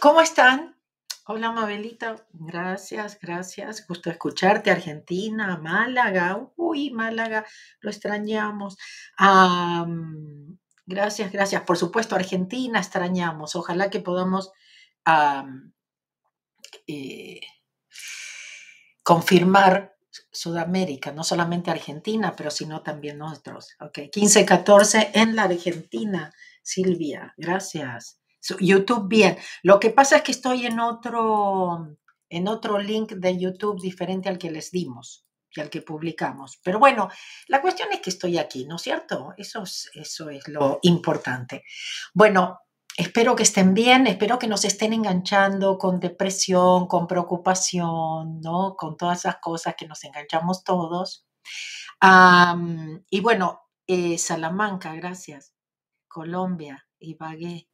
¿Cómo están? Hola, Mabelita. Gracias, gracias. Gusto escucharte. Argentina, Málaga. Uy, Málaga, lo extrañamos. Am, gracias, gracias. Por supuesto, Argentina extrañamos. Ojalá que podamos am, eh, confirmar Sudamérica, no solamente Argentina, pero sino también nosotros. Ok, 15-14 en la Argentina, Silvia. Gracias. YouTube, bien. Lo que pasa es que estoy en otro, en otro link de YouTube diferente al que les dimos y al que publicamos. Pero bueno, la cuestión es que estoy aquí, ¿no es cierto? Eso es, eso es lo importante. Bueno, espero que estén bien, espero que nos estén enganchando con depresión, con preocupación, ¿no? Con todas esas cosas que nos enganchamos todos. Y bueno, eh, Salamanca, gracias. Colombia, Ibagué.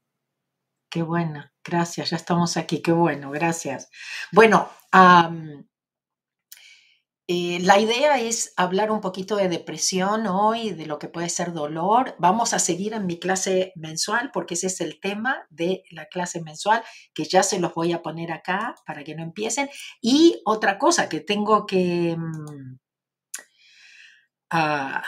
Qué buena, gracias, ya estamos aquí, qué bueno, gracias. Bueno, eh, la idea es hablar un poquito de depresión hoy, de lo que puede ser dolor. Vamos a seguir en mi clase mensual porque ese es el tema de la clase mensual, que ya se los voy a poner acá para que no empiecen. Y otra cosa que tengo que... mm, ah,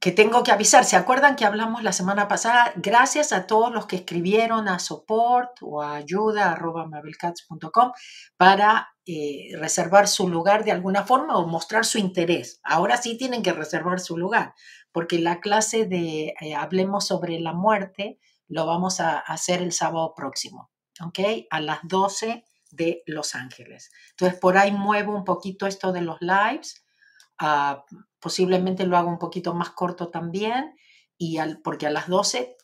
que tengo que avisar. ¿Se acuerdan que hablamos la semana pasada? Gracias a todos los que escribieron a support o a ayuda.mabelcats.com para eh, reservar su lugar de alguna forma o mostrar su interés. Ahora sí tienen que reservar su lugar, porque la clase de eh, Hablemos sobre la muerte lo vamos a hacer el sábado próximo, ¿ok? A las 12 de Los Ángeles. Entonces, por ahí muevo un poquito esto de los lives. Ah, posiblemente lo haga un poquito más corto también, y porque a las 12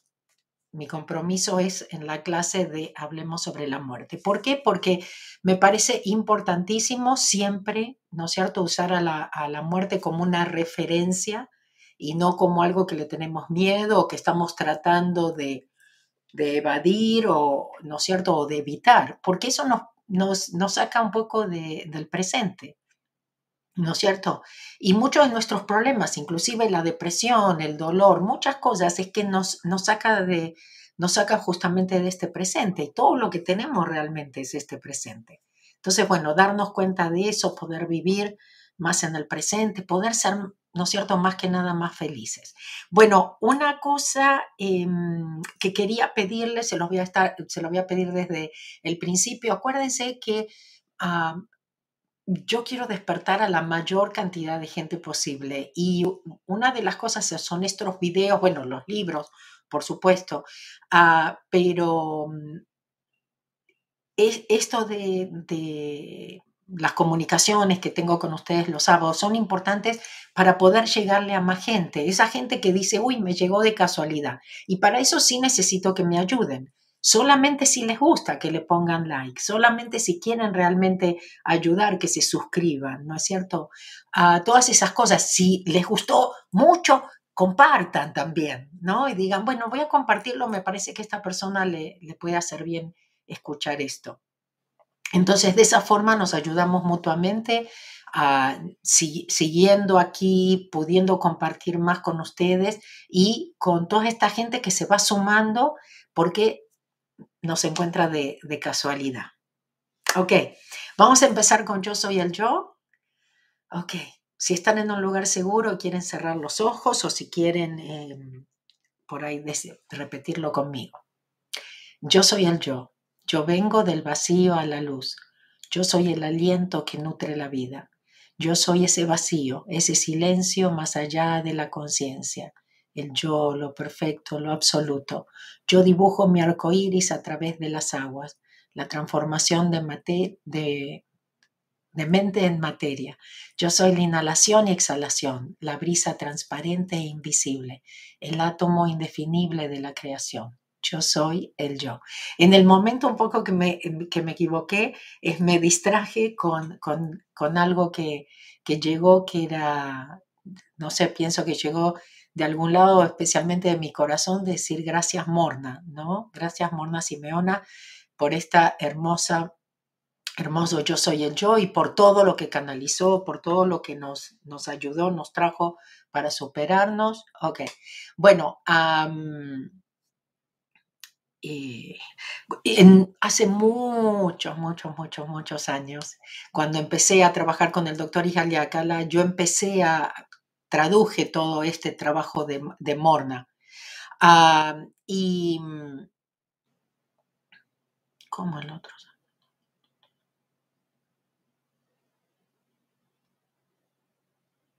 mi compromiso es en la clase de Hablemos sobre la muerte. ¿Por qué? Porque me parece importantísimo siempre, ¿no es cierto?, usar a la, a la muerte como una referencia y no como algo que le tenemos miedo o que estamos tratando de, de evadir o, ¿no es cierto?, o de evitar, porque eso nos, nos, nos saca un poco de- del presente. ¿No es cierto? Y muchos de nuestros problemas, inclusive la depresión, el dolor, muchas cosas, es que nos, nos saca de, nos saca justamente de este presente y todo lo que tenemos realmente es este presente. Entonces, bueno, darnos cuenta de eso, poder vivir más en el presente, poder ser, ¿no es cierto?, más que nada más felices. Bueno, una cosa em, que quería pedirles, se los voy a estar, se lo voy a pedir desde el principio, acuérdense que ah, yo quiero despertar a la mayor cantidad de gente posible y una de las cosas son estos videos, bueno, los libros, por supuesto, ah, pero mm, es, esto de, de las comunicaciones que tengo con ustedes los sábados son importantes para poder llegarle a más gente, esa gente que dice, uy, me llegó de casualidad. Y para eso sí necesito que me ayuden. Solamente si les gusta que le pongan like, solamente si quieren realmente ayudar, que se suscriban, ¿no es cierto? A todas esas cosas. Si les gustó mucho, compartan también, ¿no? Y digan, bueno, voy a compartirlo, me parece que esta persona le, le puede hacer bien escuchar esto. Entonces, de esa forma nos ayudamos mutuamente, si- siguiendo aquí, pudiendo compartir más con ustedes y con toda esta gente que se va sumando porque nos encuentra de, casualidad. Ok, vamos a empezar con yo soy el yo. Ok, si están en un lugar seguro, quieren cerrar los ojos o si quieren eh, por ahí repetirlo conmigo. Yo soy el yo. Yo vengo del vacío a la luz. Yo soy el aliento que nutre la vida. Yo soy ese vacío, ese silencio más allá de la conciencia. El yo, lo perfecto, lo absoluto. Yo dibujo mi arco iris a través de las aguas. La transformación de, de mente en materia. Yo soy la inhalación y exhalación, la brisa transparente e invisible, el átomo indefinible de la creación. Yo soy el yo. En el momento un poco que me, que me equivoqué, es, me distraje con, con, con algo que, que llegó, que era, no sé, pienso que llegó de algún lado, especialmente de mi corazón, decir gracias Morna, ¿no? Gracias Morna Simeona por esta hermosa hermoso yo soy el yo y por todo lo que canalizó, por todo lo que nos, nos ayudó, nos trajo para superarnos. Ok, bueno, am, eh, hace muchos, muchos, muchos, muchos años, cuando empecé a trabajar con el doctor Ijaliakala, yo empecé a, traduje todo este trabajo de, Morna. Ah, y, ¿cómo el otro?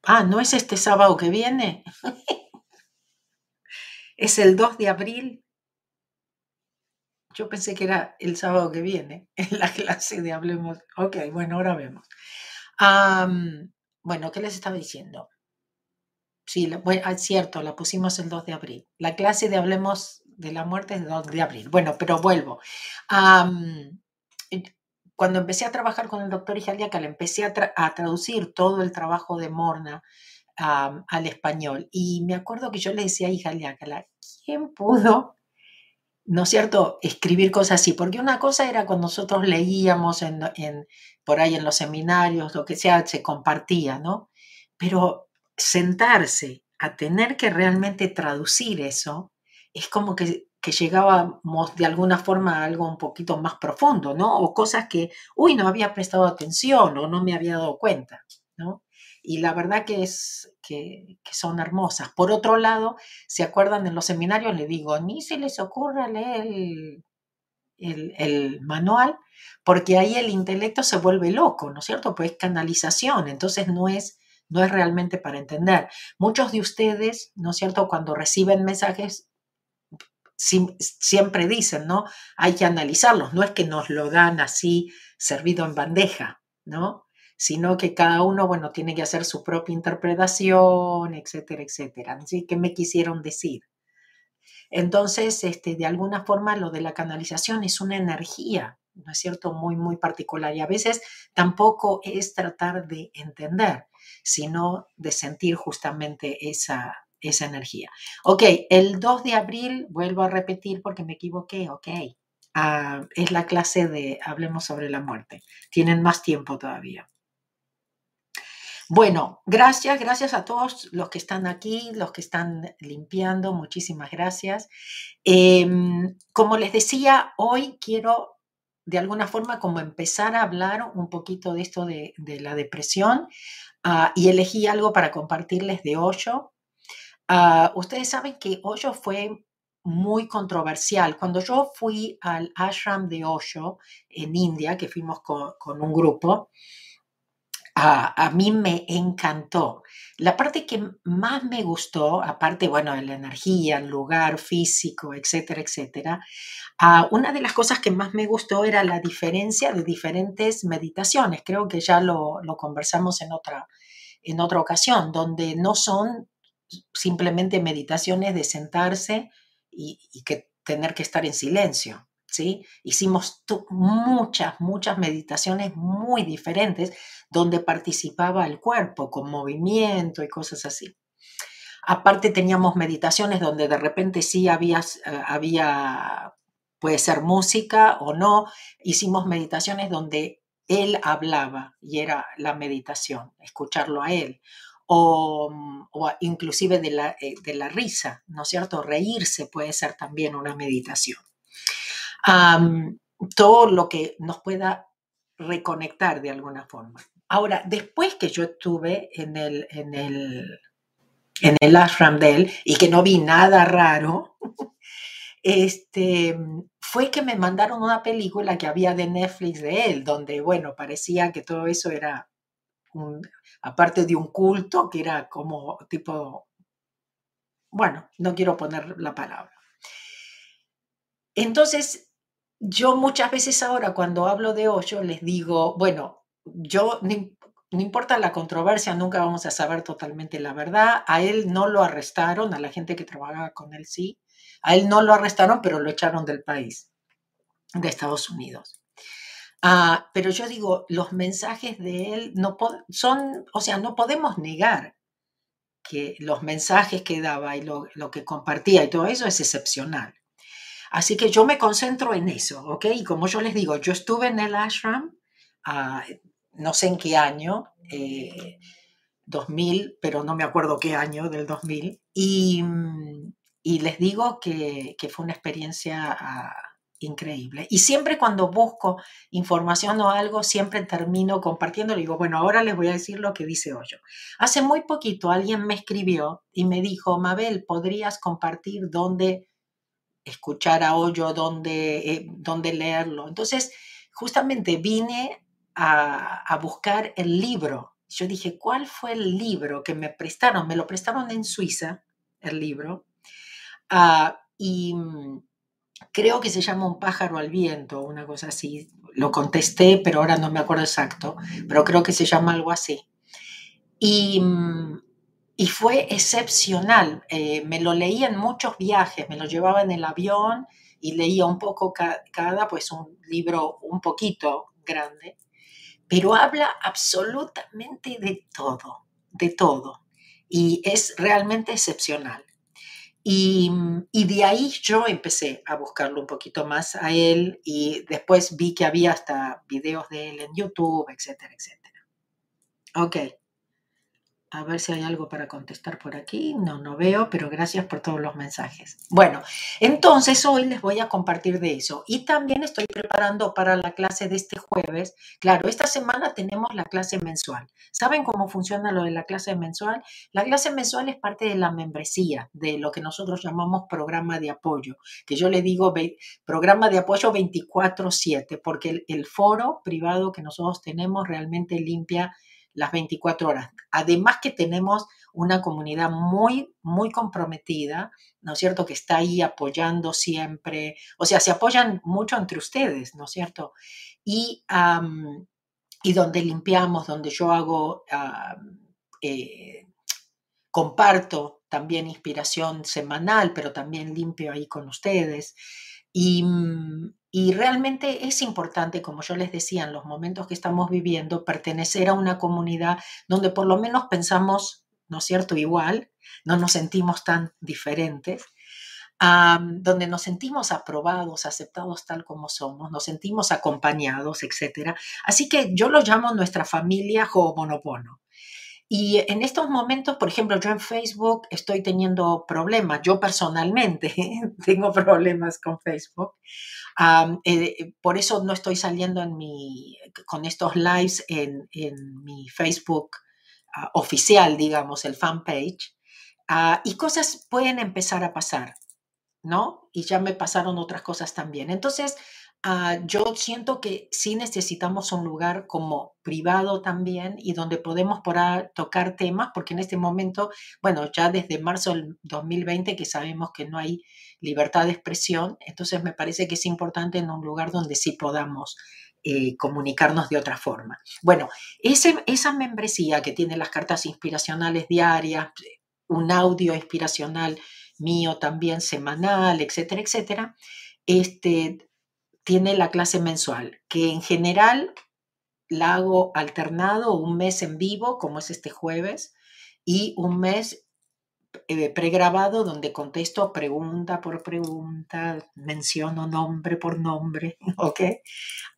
Ah, ¿no es este sábado que viene? es el 2 de abril. Yo pensé que era el sábado que viene, en la clase de Hablemos. Ok, bueno, ahora vemos. bueno, ¿qué les estaba diciendo? Sí, es cierto, la pusimos el 2 de abril. La clase de Hablemos de la muerte es el 2 de abril. Bueno, pero vuelvo cuando empecé a trabajar con el doctor Ijaliaca, le empecé a, traducir todo el trabajo de Morna al español. Y me acuerdo que yo le decía a Ijaliaca, ¿quién pudo, no es cierto, escribir cosas así? Porque una cosa era cuando nosotros leíamos en, por ahí en los seminarios, lo que sea, se compartía, ¿no? Pero sentarse a tener que realmente traducir eso, es como que que llegábamos de alguna forma a algo un poquito más profundo, ¿no? O cosas que, uy, no había prestado atención o no me había dado cuenta, ¿no? Y la verdad que es que, son hermosas. Por otro lado, ¿se acuerdan en los seminarios? Le digo, ni se les ocurra leer el, el, el, manual, porque ahí el intelecto se vuelve loco, ¿no es cierto? Pues es canalización, entonces no es, no es realmente para entender. Muchos de ustedes, ¿no es cierto? Cuando reciben mensajes, siempre dicen, ¿no? Hay que analizarlos, no es que nos lo dan así servido en bandeja, ¿no? Sino que cada uno, bueno, tiene que hacer su propia interpretación, etcétera, etcétera. Así que me quisieron decir. Entonces, este, de alguna forma, lo de la canalización es una energía, ¿no es cierto?, muy, muy particular. Y a veces tampoco es tratar de entender, sino de sentir justamente esa, esa energía. Ok, el 2 de abril, vuelvo a repetir porque me equivoqué, ok. Ah, es la clase de Hablemos sobre la muerte. Tienen más tiempo todavía. Bueno, gracias, gracias a todos los que están aquí, los que están limpiando, muchísimas gracias. Em, como les decía, hoy quiero de alguna forma como empezar a hablar un poquito de esto de, la depresión ah, y elegí algo para compartirles de Osho, Ah, ustedes saben que Osho fue muy controversial. Cuando yo fui al ashram de Osho en India, que fuimos con, un grupo, a mí me encantó. La parte que más me gustó, aparte, bueno, de la energía, el lugar físico, etcétera, etcétera, uh, una de las cosas que más me gustó era la diferencia de diferentes meditaciones. Creo que ya lo, lo conversamos en otra, en otra ocasión, donde no son simplemente meditaciones de sentarse y, que tener que estar en silencio. ¿Sí? Hicimos muchas, muchas meditaciones muy diferentes donde participaba el cuerpo con movimiento y cosas así. Aparte teníamos meditaciones donde de repente sí había, eh, había, puede ser música o no. Hicimos meditaciones donde él hablaba y era la meditación, escucharlo a él. Mm, o, inclusive de la, eh, de la, risa, ¿no es cierto? Reírse puede ser también una meditación. Todo lo que nos pueda reconectar de alguna forma. Ahora, después que yo estuve en el, en el, en el ashram de él y que no vi nada raro, este, fue que me mandaron una película que había de Netflix de él, donde, bueno, parecía que todo eso era un, aparte de un culto que era como tipo, bueno, no quiero poner la palabra. Entonces, yo muchas veces ahora cuando hablo de Hoyo les digo, bueno, yo no importa la controversia, nunca vamos a saber totalmente la verdad. A él no lo arrestaron, a la gente que trabajaba con él sí. A él no lo arrestaron, pero lo echaron del país, de Estados Unidos. Ah, pero yo digo, los mensajes de él no son, o sea, no podemos negar que los mensajes que daba y lo, que compartía y todo eso es excepcional. Así que yo me concentro en eso, ¿ok? Y como yo les digo, yo estuve en el ashram, ah, no sé en qué año, 2000, eh, pero no me acuerdo qué año del 2000, y, y les digo que, fue una experiencia ah, increíble. Y siempre cuando busco información o algo, siempre termino compartiendo. Le digo, bueno, ahora les voy a decir lo que dice Hoyo. Hace muy poquito alguien me escribió y me dijo, Mabel, ¿podrías compartir dónde escuchar a Hoyo, dónde, eh, dónde leerlo? Entonces, justamente vine a, buscar el libro. Yo dije, ¿cuál fue el libro que me prestaron? Me lo prestaron en Suiza, el libro. Ah, y mm, creo que se llama Un pájaro al viento, una cosa así. Lo contesté, pero ahora no me acuerdo exacto, pero creo que se llama algo así. Y, mm, y fue excepcional. Eh, me lo leí en muchos viajes, me lo llevaba en el avión y leía un poco cada, pues un libro un poquito grande, pero habla absolutamente de todo, de todo. Y es realmente excepcional. Y, de ahí yo empecé a buscarlo un poquito más a él y después vi que había hasta videos de él en YouTube, etcétera, etcétera. Ok. A ver si hay algo para contestar por aquí. No, no veo, pero gracias por todos los mensajes. Bueno, entonces hoy les voy a compartir de eso. Y también estoy preparando para la clase de este jueves. Claro, esta semana tenemos la clase mensual. ¿Saben cómo funciona lo de la clase mensual? La clase mensual es parte de la membresía, de lo que nosotros llamamos programa de apoyo, que yo le digo programa de apoyo 24/7, porque el, el foro privado que nosotros tenemos realmente limpia las 24 horas. Además que tenemos una comunidad muy, muy comprometida, ¿no es cierto?, que está ahí apoyando siempre, o sea, se apoyan mucho entre ustedes, ¿no es cierto? Y, y donde limpiamos, donde yo hago, eh, comparto también inspiración semanal, pero también limpio ahí con ustedes. Y, mm, y realmente es importante, como yo les decía, en los momentos que estamos viviendo, pertenecer a una comunidad donde por lo menos pensamos, ¿no es cierto?, igual, no nos sentimos tan diferentes, donde nos sentimos aprobados, aceptados tal como somos, nos sentimos acompañados, etc. Así que yo lo llamo nuestra familia Ho'oponopono. Y en estos momentos, por ejemplo, yo en Facebook estoy teniendo problemas, yo personalmente tengo problemas con Facebook. Eh, por eso no estoy saliendo en mi, con estos lives en, mi Facebook ah, oficial, digamos, el fanpage. Uh, y cosas pueden empezar a pasar, ¿no? Y ya me pasaron otras cosas también. Entonces, Ah, yo siento que sí necesitamos un lugar como privado también y donde podemos tocar temas, porque en este momento, bueno, ya desde marzo del 2020 que sabemos que no hay libertad de expresión, entonces me parece que es importante en un lugar donde sí podamos eh, comunicarnos de otra forma. Bueno, ese, esa membresía que tiene las cartas inspiracionales diarias, un audio inspiracional mío también semanal, etcétera, etcétera, este, tiene la clase mensual, que en general la hago alternado, un mes en vivo, como es este jueves, y un mes eh, pregrabado donde contesto pregunta por pregunta, menciono nombre por nombre, ¿ok?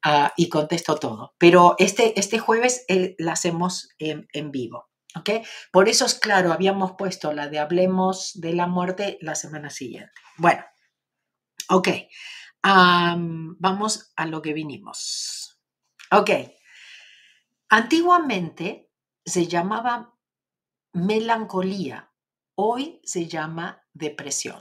Ah, y contesto todo. Pero este, este jueves eh, la hacemos en, en vivo. ¿Ok? Por eso es claro, habíamos puesto la de Hablemos de la muerte la semana siguiente. Bueno, ok vamos a lo que vinimos. Ok. Antiguamente se llamaba melancolía, hoy se llama depresión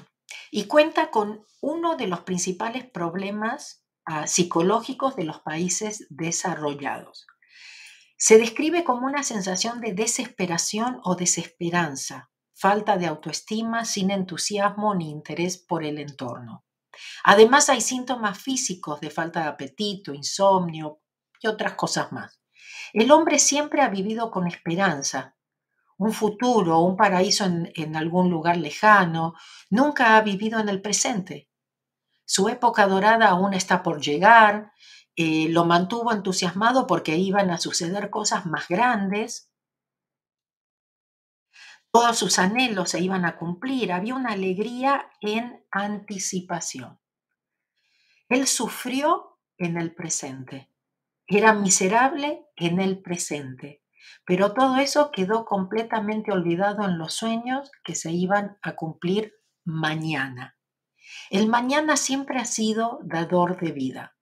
y cuenta con uno de los principales problemas ah, psicológicos de los países desarrollados. Se describe como una sensación de desesperación o desesperanza, falta de autoestima, sin entusiasmo ni interés por el entorno. Además hay síntomas físicos de falta de apetito, insomnio y otras cosas más. El hombre siempre ha vivido con esperanza, un futuro, un paraíso en, algún lugar lejano, nunca ha vivido en el presente. Su época dorada aún está por llegar, eh, lo mantuvo entusiasmado porque iban a suceder cosas más grandes, todos sus anhelos se iban a cumplir, había una alegría en anticipación. Él sufrió en el presente, era miserable en el presente, pero todo eso quedó completamente olvidado en los sueños que se iban a cumplir mañana. El mañana siempre ha sido dador de vida.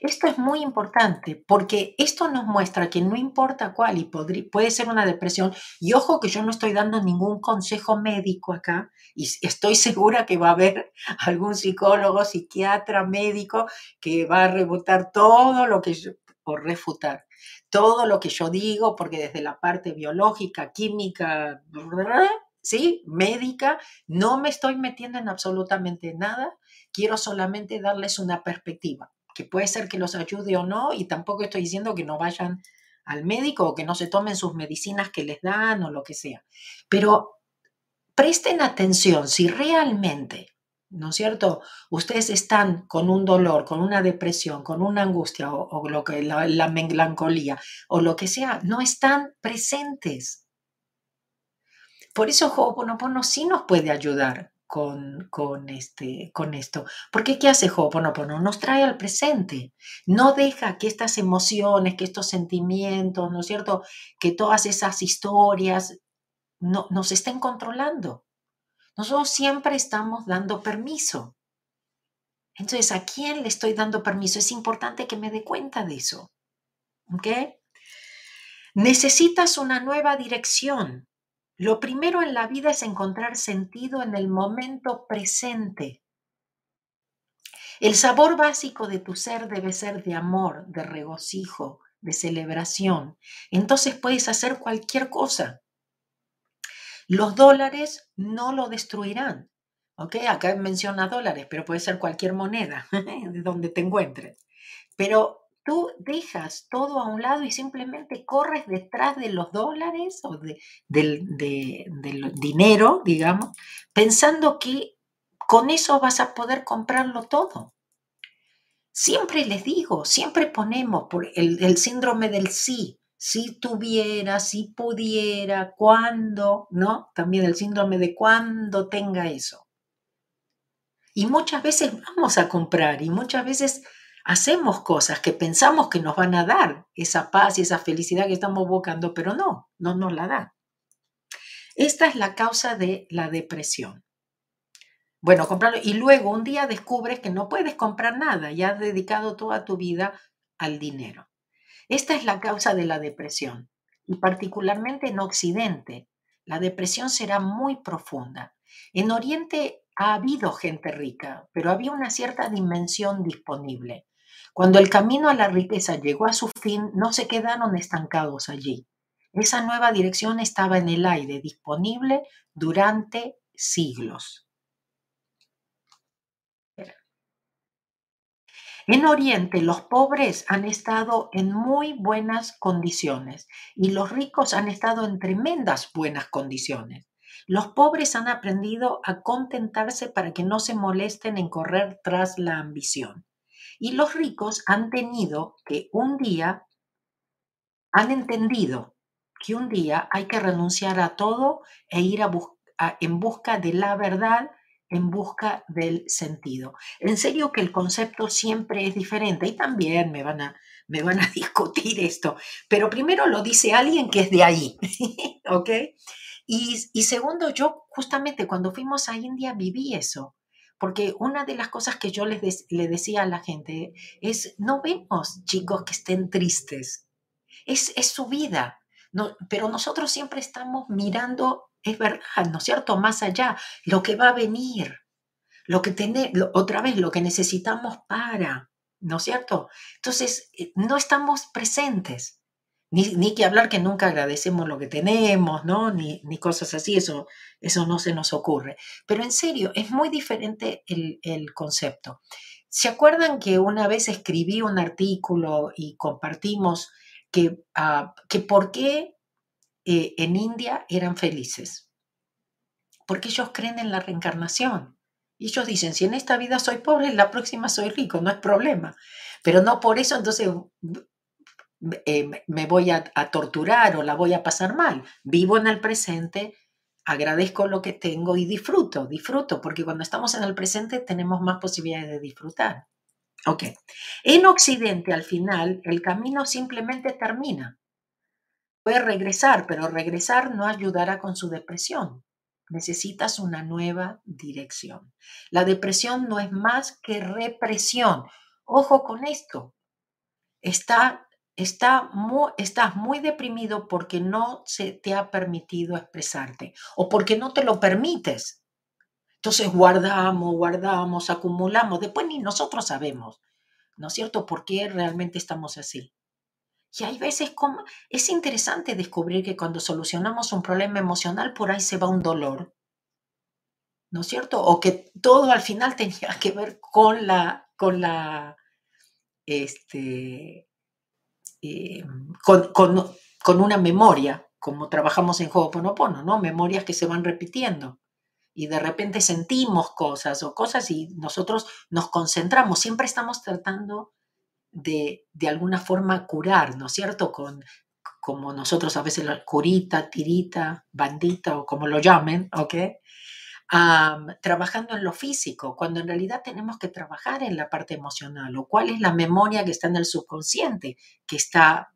Esto es muy importante porque esto nos muestra que no importa cuál y puede ser una depresión. Y ojo que yo no estoy dando ningún consejo médico acá y estoy segura que va a haber algún psicólogo, psiquiatra, médico que va a rebotar todo lo que yo, o refutar todo lo que yo digo porque desde la parte biológica, química, ¿sí? médica, no me estoy metiendo en absolutamente nada. Quiero solamente darles una perspectiva que puede ser que los ayude o no, y tampoco estoy diciendo que no vayan al médico o que no se tomen sus medicinas que les dan o lo que sea. Pero presten atención si realmente, ¿no es cierto? Ustedes están con un dolor, con una depresión, con una angustia o, lo que, la, la melancolía o lo que sea, no están presentes. Por eso Ho'oponopono sí nos puede ayudar con, con, este, con esto. Porque ¿qué hace Ho'oponopono? Nos trae al presente. No deja que estas emociones, que estos sentimientos, ¿no es cierto? Que todas esas historias no, nos estén controlando. Nosotros siempre estamos dando permiso. Entonces, ¿a quién le estoy dando permiso? Es importante que me dé cuenta de eso. ¿Ok? Necesitas una nueva dirección. Lo primero en la vida es encontrar sentido en el momento presente. El sabor básico de tu ser debe ser de amor, de regocijo, de celebración. Entonces puedes hacer cualquier cosa. Los dólares no lo destruirán. ¿Ok? Acá menciona dólares, pero puede ser cualquier moneda de donde te encuentres. Pero tú dejas todo a un lado y simplemente corres detrás de los dólares o del, del dinero, digamos, pensando que con eso vas a poder comprarlo todo. Siempre les digo, siempre ponemos por el, el síndrome del sí, si tuviera, si pudiera, cuando, ¿no? También el síndrome de cuando tenga eso. Y muchas veces vamos a comprar y muchas veces hacemos cosas que pensamos que nos van a dar esa paz y esa felicidad que estamos buscando, pero no, no nos la dan. Esta es la causa de la depresión. Bueno, comprarlo y luego un día descubres que no puedes comprar nada y has dedicado toda tu vida al dinero. Esta es la causa de la depresión y particularmente en Occidente. La depresión será muy profunda. En Oriente ha habido gente rica, pero había una cierta dimensión disponible. Cuando el camino a la riqueza llegó a su fin, no se quedaron estancados allí. Esa nueva dirección estaba en el aire, disponible durante siglos. En Oriente los pobres han estado en muy buenas condiciones y los ricos han estado en tremendas buenas condiciones. Los pobres han aprendido a contentarse para que no se molesten en correr tras la ambición. Y los ricos han tenido que un día, han entendido que un día hay que renunciar a todo e ir a en busca de la verdad, en busca del sentido. En serio que el concepto siempre es diferente y también me van a, me van a discutir esto, pero primero lo dice alguien que es de ahí, ¿ok? Y, y segundo, yo justamente cuando fuimos a India viví eso. Porque una de las cosas que yo les le decía a la gente es, no vemos chicos que estén tristes, es, es su vida, no, pero nosotros siempre estamos mirando, es verdad, ¿no es cierto?, más allá, lo que va a venir, lo que tenemos, otra vez, lo que necesitamos para, ¿no es cierto? Entonces, eh, no estamos presentes. Ni, que hablar que nunca agradecemos lo que tenemos, ¿no? Ni, ni, cosas así, eso, eso no se nos ocurre. Pero en serio, es muy diferente el, el concepto. ¿Se acuerdan que una vez escribí un artículo y compartimos que, uh, que por qué eh, en India eran felices? Porque ellos creen en la reencarnación. Ellos dicen, si en esta vida soy pobre, en la próxima soy rico, no es problema. Pero no por eso entonces eh, me voy a, torturar o la voy a pasar mal. Vivo en el presente, agradezco lo que tengo y disfruto, disfruto, porque cuando estamos en el presente tenemos más posibilidades de disfrutar. Ok. En Occidente, al final, el camino simplemente termina. Puede regresar, pero regresar no ayudará con su depresión. necesitas una nueva dirección. La depresión no es más que represión. Ojo con esto. Está, estás muy deprimido porque no se te ha permitido expresarte o porque no te lo permites. Entonces guardamos, guardamos, acumulamos. Después ni nosotros sabemos, ¿no es cierto?, por qué realmente estamos así. Y hay veces como es interesante descubrir que cuando solucionamos un problema emocional, por ahí se va un dolor. ¿No es cierto? O que todo al final tenía que ver con la, con la, este, eh, con, con, una memoria, como trabajamos en Ho'oponopono, ¿no? Memorias que se van repitiendo. Y de repente sentimos cosas o cosas y nosotros nos concentramos. Siempre estamos tratando de, de alguna forma curar, ¿no es cierto? Con, como nosotros a veces curita, tirita, bandita o como lo llamen, ¿ok? Trabajando en lo físico, cuando en realidad tenemos que trabajar en la parte emocional, o cuál es la memoria que está en el subconsciente, que está,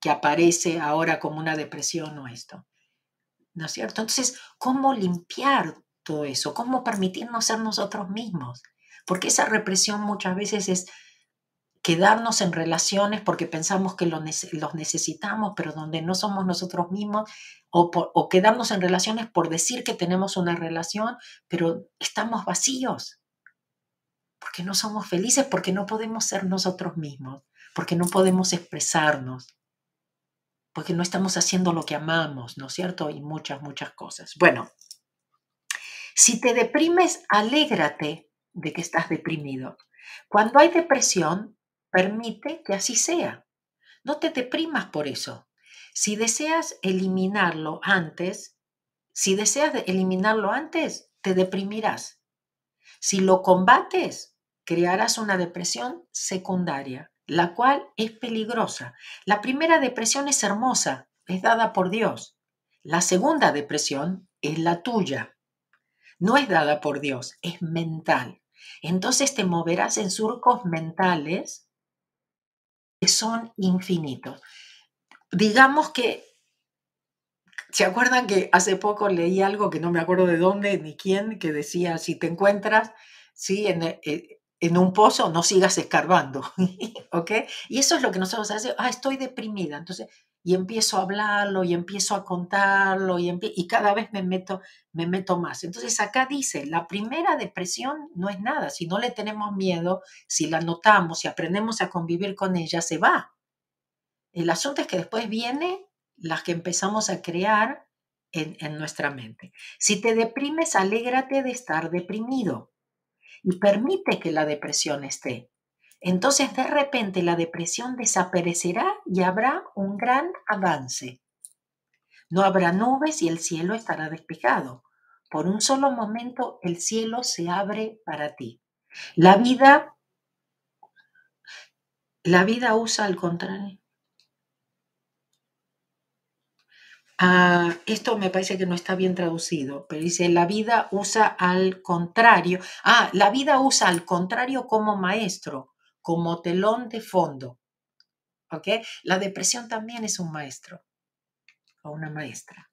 que aparece ahora como una depresión o esto. ¿No es cierto? Entonces, ¿cómo limpiar todo eso? ¿Cómo permitirnos ser nosotros mismos? Porque esa represión muchas veces es quedarnos en relaciones porque pensamos que los necesitamos, pero donde no somos nosotros mismos, o, quedarnos en relaciones por decir que tenemos una relación, pero estamos vacíos, porque no somos felices, porque no podemos ser nosotros mismos, porque no podemos expresarnos, porque no estamos haciendo lo que amamos, ¿no es cierto? Y muchas, muchas cosas. Bueno, si te deprimes, alégrate de que estás deprimido. Cuando hay depresión, Permite que así sea. No te deprimas por eso. Si deseas eliminarlo antes, si deseas eliminarlo antes, te deprimirás. Si lo combates, crearás una depresión secundaria, la cual es peligrosa. La primera depresión es hermosa, es dada por Dios. La segunda depresión es la tuya. No es dada por Dios, es mental. Entonces te moverás en surcos mentales son infinitos. Digamos que, ¿se acuerdan que hace poco leí algo que no me acuerdo de dónde ni quién, que decía, si te encuentras ¿sí? en, eh, en un pozo, no sigas escarbando, ¿ok? Y eso es lo que nosotros hacemos, ah, estoy deprimida, entonces, y empiezo a hablarlo, y empiezo a contarlo, y, y cada vez me meto, me meto más. Entonces acá dice, la primera depresión no es nada, si no le tenemos miedo, si la notamos, si aprendemos a convivir con ella, se va. El asunto es que después viene las que empezamos a crear en, en nuestra mente. Si te deprimes, alégrate de estar deprimido y permite que la depresión esté. Entonces de repente la depresión desaparecerá y habrá un gran avance. No habrá nubes y el cielo estará despejado. Por un solo momento el cielo se abre para ti. La vida, la vida usa al contrario. Ah, esto me parece que no está bien traducido, pero dice, la vida usa al contrario. Ah, la vida usa al contrario como maestro, como telón de fondo. ¿Ok? La depresión también es un maestro o una maestra.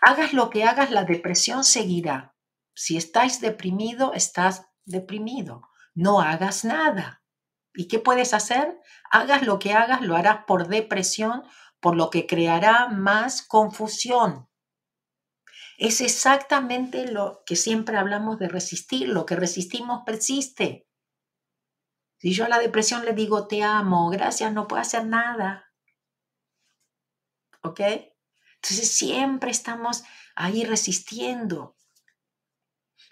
Hagas lo que hagas, la depresión seguirá. Si estás deprimido, estás deprimido. No hagas nada. ¿Y qué puedes hacer? Hagas lo que hagas, lo harás por depresión por lo que creará más confusión. Es exactamente lo que siempre hablamos de resistir, lo que resistimos persiste. Si yo a la depresión le digo te amo, gracias, no puedo hacer nada. ¿Ok? Entonces siempre estamos ahí resistiendo.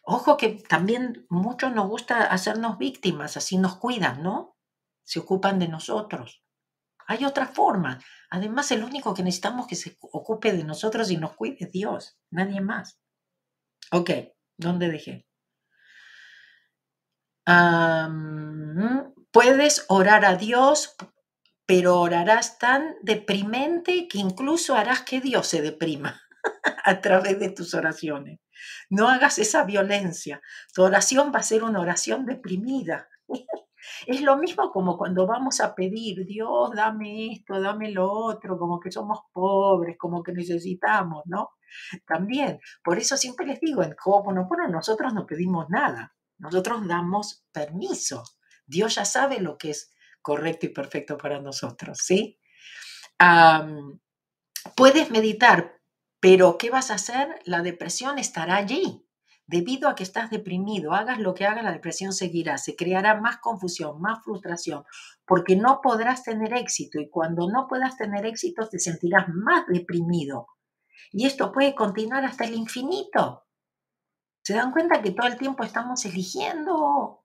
Ojo que también mucho nos gusta hacernos víctimas, así nos cuidan, ¿no? Se ocupan de nosotros. Hay otra forma. Además, el único que necesitamos que se ocupe de nosotros y nos cuide es Dios, nadie más. Ok, ¿dónde dejé? Puedes orar a Dios, pero orarás tan deprimente que incluso harás que Dios se deprima a través de tus oraciones. No hagas esa violencia. Tu oración va a ser una oración deprimida. Es lo mismo como cuando vamos a pedir, Dios, dame esto, dame lo otro, como que somos pobres, como que necesitamos, ¿no? También, por eso siempre les digo, en Ho'oponopono nosotros no pedimos nada, nosotros damos permiso. Dios ya sabe lo que es correcto y perfecto para nosotros, ¿sí? puedes meditar, pero ¿qué vas a hacer? La depresión estará allí. Debido a que estás deprimido, hagas lo que hagas, la depresión seguirá. Se creará más confusión, más frustración, porque no podrás tener éxito y cuando no puedas tener éxito te sentirás más deprimido. Y esto puede continuar hasta el infinito. ¿Se dan cuenta que todo el tiempo estamos eligiendo?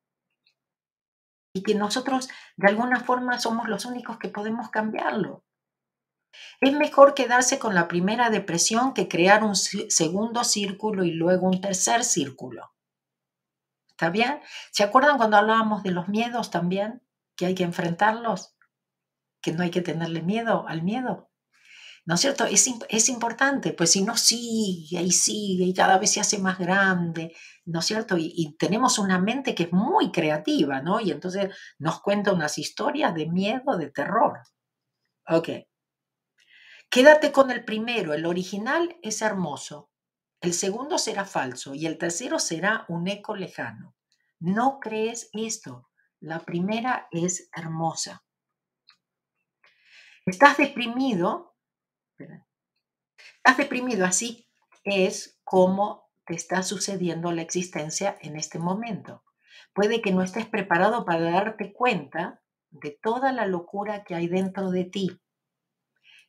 Y que nosotros de alguna forma somos los únicos que podemos cambiarlo. Es mejor quedarse con la primera depresión que crear un segundo círculo y luego un tercer círculo. ¿Está bien? ¿Se acuerdan cuando hablábamos de los miedos también? Que hay que enfrentarlos, que no hay que tenerle miedo al miedo. ¿No es cierto? Es, es importante, pues si no sigue y sigue y cada vez se hace más grande, ¿no es cierto? Y, y, tenemos una mente que es muy creativa, ¿no? Y entonces nos cuenta unas historias de miedo, de terror. Ok. Quédate con el primero, el original es hermoso, el segundo será falso y el tercero será un eco lejano. No crees esto, la primera es hermosa. Estás deprimido, estás deprimido, así es como te está sucediendo la existencia en este momento. Puede que no estés preparado para darte cuenta de toda la locura que hay dentro de ti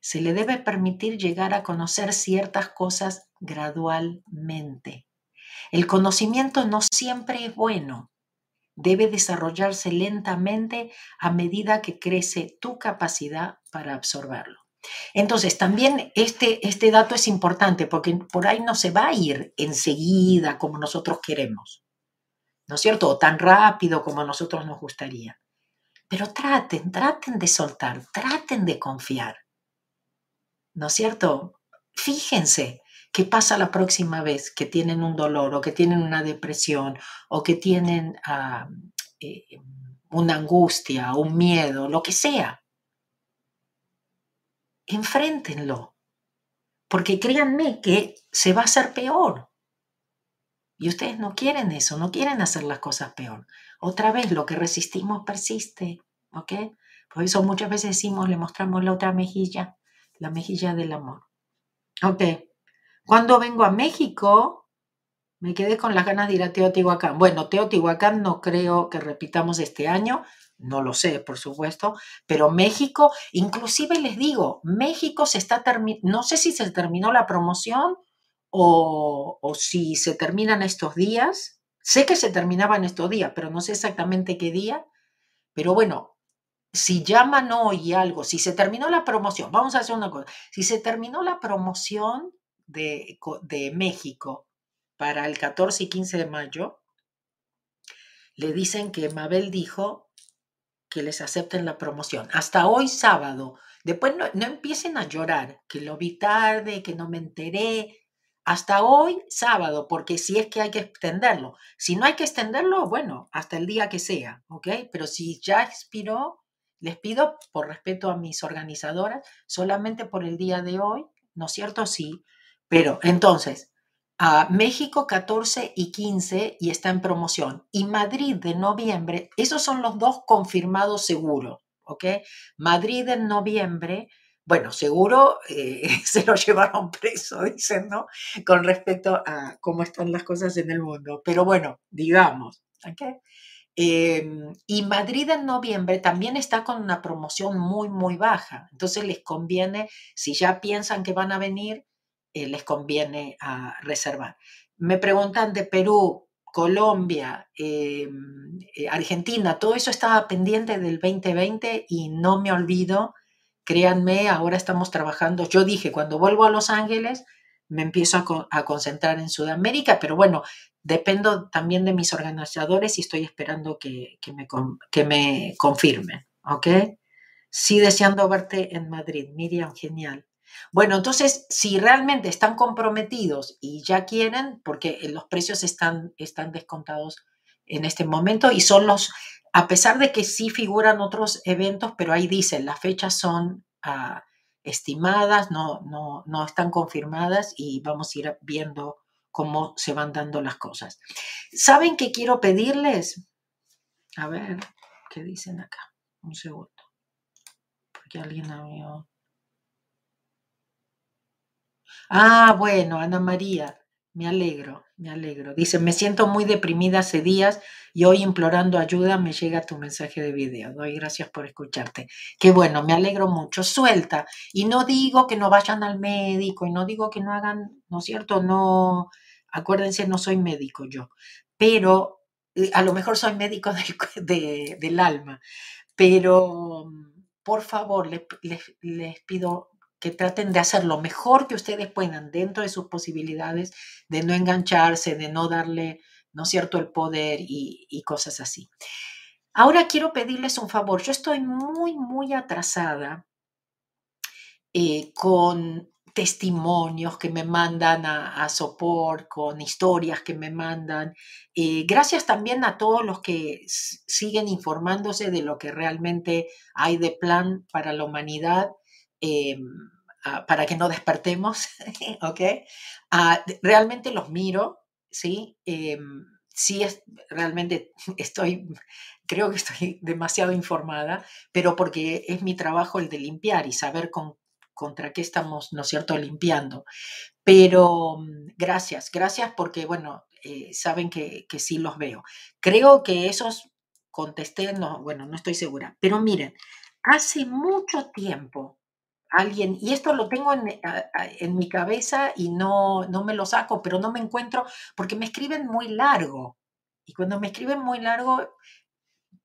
se le debe permitir llegar a conocer ciertas cosas gradualmente. El conocimiento no siempre es bueno. Debe desarrollarse lentamente a medida que crece tu capacidad para absorberlo. Entonces, también este, este dato es importante porque por ahí no se va a ir enseguida como nosotros queremos, ¿no es cierto? O tan rápido como a nosotros nos gustaría. Pero traten, traten de soltar, traten de confiar. ¿no es cierto? Fíjense qué pasa la próxima vez que tienen un dolor o que tienen una depresión o que tienen ah, eh, una angustia, un miedo, lo que sea. Enfréntenlo, porque créanme que se va a hacer peor. Y ustedes no quieren eso, no quieren hacer las cosas peor. Otra vez, lo que resistimos persiste, ¿ok? Por eso muchas veces decimos, le mostramos la otra mejilla la mejilla del amor. Ok. Cuando vengo a México, me quedé con las ganas de ir a Teotihuacán. Bueno, Teotihuacán no creo que repitamos este año, no lo sé, por supuesto, pero México, inclusive les digo, México se está terminando, no sé si se terminó la promoción o, o si se terminan estos días. Sé que se terminaban estos días, pero no sé exactamente qué día. Pero bueno, si llaman hoy algo, si se terminó la promoción, vamos a hacer una cosa, si se terminó la promoción de, de México para el 14 y 15 de mayo, le dicen que Mabel dijo que les acepten la promoción. Hasta hoy sábado. Después no, no, empiecen a llorar, que lo vi tarde, que no me enteré. Hasta hoy sábado, porque si es que hay que extenderlo. Si no hay que extenderlo, bueno, hasta el día que sea, ¿ok? Pero si ya expiró, les pido, por respeto a mis organizadoras, solamente por el día de hoy, ¿no es cierto? Sí. Pero entonces, a México 14 y 15 y está en promoción. Y Madrid de noviembre, esos son los dos confirmados seguros, ¿ok? Madrid en noviembre, bueno, seguro eh, se lo llevaron preso, dicen, ¿no? Con respecto a cómo están las cosas en el mundo. Pero bueno, digamos, ¿ok? Em, y Madrid en noviembre también está con una promoción muy, muy baja. Entonces les conviene, si ya piensan que van a venir, eh, les conviene a reservar. Me preguntan de Perú, Colombia, em, eh, Argentina, todo eso estaba pendiente del 2020 y no me olvido. Créanme, ahora estamos trabajando. Yo dije, cuando vuelvo a Los Ángeles, me empiezo a, concentrar en Sudamérica, pero bueno, dependo también de mis organizadores y estoy esperando que, me, que me confirmen, ¿ok? Sí, deseando verte en Madrid, Miriam, genial. Bueno, entonces, si realmente están comprometidos y ya quieren, porque los precios están, están descontados en este momento y son los, a pesar de que sí figuran otros eventos, pero ahí dicen, las fechas son ah, estimadas, no, no, no están confirmadas y vamos a ir viendo cómo se van dando las cosas. ¿Saben qué quiero pedirles? A ver, ¿qué dicen acá? Un segundo. Porque alguien ha Ah, bueno, Ana María. Me alegro, me alegro. Dice, me siento muy deprimida hace días y hoy implorando ayuda me llega tu mensaje de video. Doy gracias por escucharte. Qué bueno, me alegro mucho. Suelta. Y no digo que no vayan al médico y no digo que no hagan, ¿no es cierto? No, acuérdense, no soy médico yo, pero eh, a lo mejor soy médico del, alma. Pero por favor, les, les pido que traten de hacer lo mejor que ustedes puedan dentro de sus posibilidades, de no engancharse, de no darle, ¿no cierto?, el poder y, cosas así. Ahora quiero pedirles un favor. Yo estoy muy, muy atrasada eh, con testimonios que me mandan a, a Sopor, con historias que me mandan. Eh, gracias también a todos los que siguen informándose de lo que realmente hay de plan para la humanidad Em, ah, para que no despertemos, ¿ok? Ah, realmente los miro, ¿sí? Em, sí, es, realmente estoy, creo que estoy demasiado informada, pero porque es mi trabajo el de limpiar y saber contra qué estamos, ¿no es cierto?, limpiando. Pero mm, gracias, gracias porque, bueno, eh, saben que, sí los veo. Creo que esos contesté, no, bueno, no estoy segura, pero miren, hace mucho tiempo alguien, y esto lo tengo en, en, mi cabeza y no, no me lo saco, pero no me encuentro porque me escriben muy largo. Y cuando me escriben muy largo,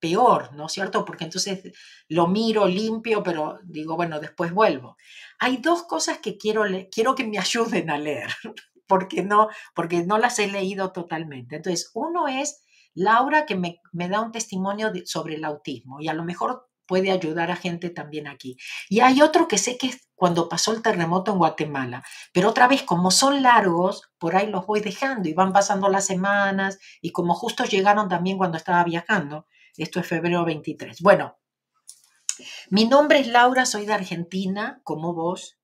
peor, ¿no es cierto? Porque entonces lo miro, limpio, pero digo, bueno, después vuelvo. Hay dos cosas que quiero, quiero que me ayuden a leer, porque no, porque no las he leído totalmente. Entonces, uno es Laura que me, me da un testimonio sobre el autismo y a lo mejor puede ayudar a gente también aquí. Y hay otro que sé que es cuando pasó el terremoto en Guatemala, pero otra vez, como son largos, por ahí los voy dejando y van pasando las semanas y como justo llegaron también cuando estaba viajando, esto es febrero 23. Bueno, mi nombre es Laura, soy de Argentina, como vos.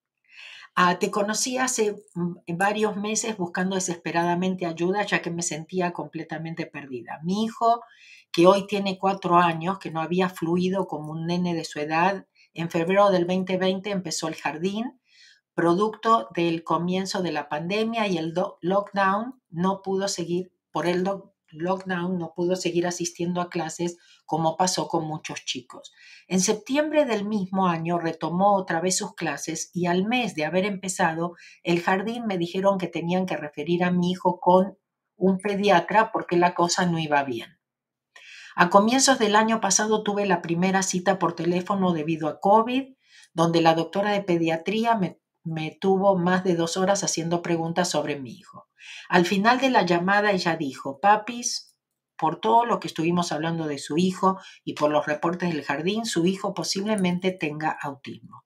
Ah, te conocí hace mm, varios meses buscando desesperadamente ayuda ya que me sentía completamente perdida. Mi hijo que hoy tiene cuatro años, que no había fluido como un nene de su edad. En febrero del 2020 empezó el jardín, producto del comienzo de la pandemia y el lockdown, no pudo seguir, por el lockdown no pudo seguir asistiendo a clases como pasó con muchos chicos. En septiembre del mismo año retomó otra vez sus clases y al mes de haber empezado, el jardín me dijeron que tenían que referir a mi hijo con un pediatra porque la cosa no iba bien. A comienzos del año pasado tuve la primera cita por teléfono debido a COVID, donde la doctora de pediatría me, tuvo más de dos horas haciendo preguntas sobre mi hijo. Al final de la llamada ella dijo, papis, por todo lo que estuvimos hablando de su hijo y por los reportes del jardín, su hijo posiblemente tenga autismo.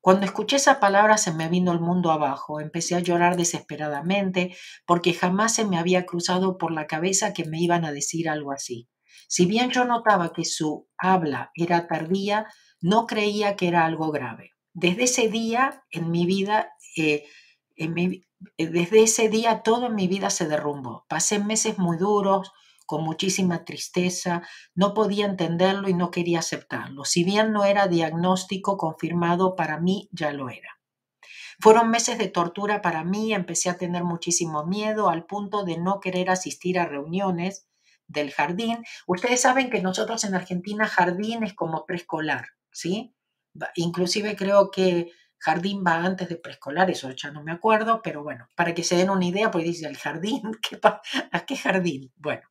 Cuando escuché esa palabra se me vino el mundo abajo. Empecé a llorar desesperadamente porque jamás se me había cruzado por la cabeza que me iban a decir algo así. Si bien yo notaba que su habla era tardía, no creía que era algo grave. Desde ese día en mi vida, eh, eh, desde ese día todo en mi vida se derrumbó. Pasé meses muy duros, con muchísima tristeza, no podía entenderlo y no quería aceptarlo. Si bien no era diagnóstico confirmado, para mí ya lo era. Fueron meses de tortura para mí, empecé a tener muchísimo miedo al punto de no querer asistir a reuniones, del jardín. Ustedes saben que nosotros en Argentina jardín es como preescolar, ¿sí? Inclusive creo que jardín va antes de preescolar, eso ya no me acuerdo, pero bueno, para que se den una idea, pues dice el jardín, ¿a qué jardín? Bueno,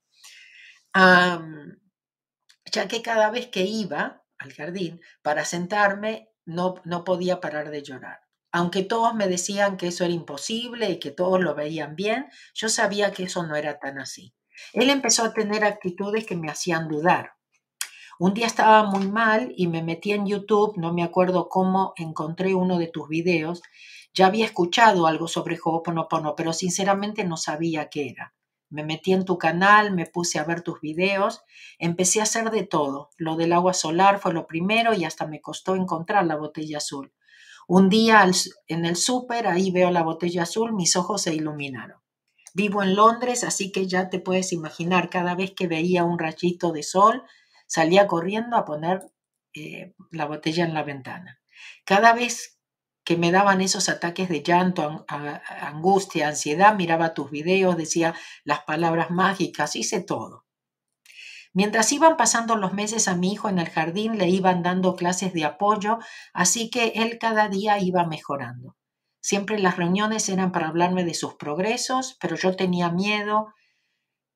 ya que cada vez que iba al jardín para sentarme, no, no podía parar de llorar. Aunque todos me decían que eso era imposible y que todos lo veían bien, yo sabía que eso no era tan así. Él empezó a tener actitudes que me hacían dudar. Un día estaba muy mal y me metí en YouTube, no me acuerdo cómo encontré uno de tus videos. Ya había escuchado algo sobre Ho'oponopono, pero sinceramente no sabía qué era. Me metí en tu canal, me puse a ver tus videos, empecé a hacer de todo. Lo del agua solar fue lo primero y hasta me costó encontrar la botella azul. Un día en el súper, ahí veo la botella azul, mis ojos se iluminaron. Vivo en Londres, así que ya te puedes imaginar, cada vez que veía un rayito de sol, salía corriendo a poner eh, la botella en la ventana. Cada vez que me daban esos ataques de llanto, angustia, ansiedad, miraba tus videos, decía las palabras mágicas, hice todo. Mientras iban pasando los meses a mi hijo en el jardín, le iban dando clases de apoyo, así que él cada día iba mejorando. Siempre las reuniones eran para hablarme de sus progresos, pero yo tenía miedo,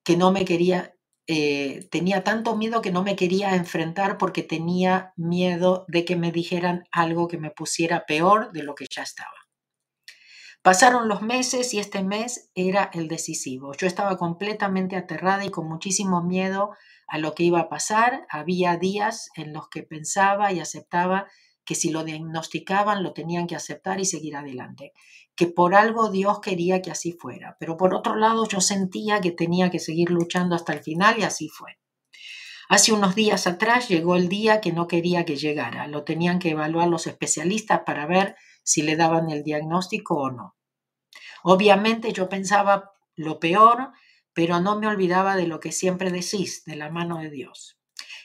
que no me quería, eh, tenía tanto miedo que no me quería enfrentar porque tenía miedo de que me dijeran algo que me pusiera peor de lo que ya estaba. Pasaron los meses y este mes era el decisivo. Yo estaba completamente aterrada y con muchísimo miedo a lo que iba a pasar. Había días en los que pensaba y aceptaba que si lo diagnosticaban lo tenían que aceptar y seguir adelante, que por algo Dios quería que así fuera, pero por otro lado yo sentía que tenía que seguir luchando hasta el final y así fue. Hace unos días atrás llegó el día que no quería que llegara, lo tenían que evaluar los especialistas para ver si le daban el diagnóstico o no. Obviamente yo pensaba lo peor, pero no me olvidaba de lo que siempre decís, de la mano de Dios.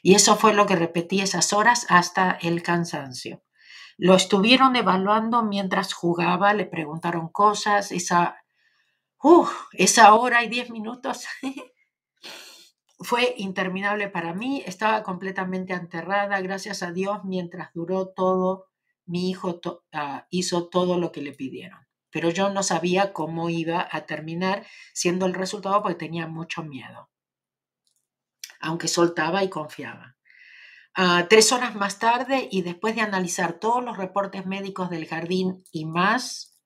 Y eso fue lo que repetí esas horas hasta el cansancio. Lo estuvieron evaluando mientras jugaba, le preguntaron cosas, esa, esa hora y diez minutos fue interminable para mí, estaba completamente enterrada, gracias a Dios, mientras duró todo, mi hijo ah, hizo todo lo que le pidieron. Pero yo no sabía cómo iba a terminar siendo el resultado porque tenía mucho miedo aunque soltaba y confiaba. Ah, tres horas más tarde y después de analizar todos los reportes médicos del jardín y más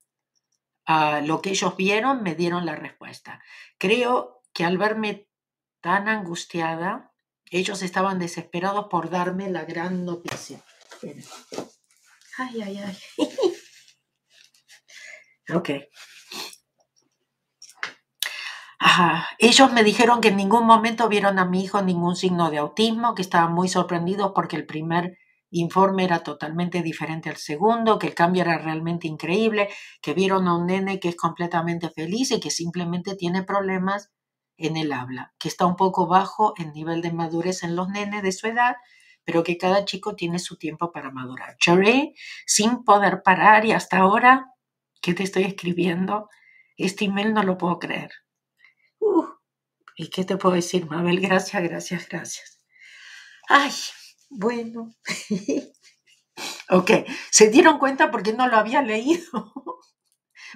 uh, lo que ellos vieron, me dieron la respuesta. Creo que al verme tan angustiada, ellos estaban desesperados por darme la gran noticia. Ay, ay, ay. ok. Ellos me dijeron que en ningún momento vieron a mi hijo ningún signo de autismo, que estaban muy sorprendidos porque el primer informe era totalmente diferente al segundo, que el cambio era realmente increíble, que vieron a un nene que es completamente feliz y que simplemente tiene problemas en el habla, que está un poco bajo en nivel de madurez en los nenes de su edad, pero que cada chico tiene su tiempo para madurar. Lloré sin poder parar y hasta ahora que te estoy escribiendo, este email no lo puedo creer. ¿Y qué te puedo decir, Mabel? Gracias, gracias, gracias. Ay, bueno. ok, se dieron cuenta porque no lo había leído.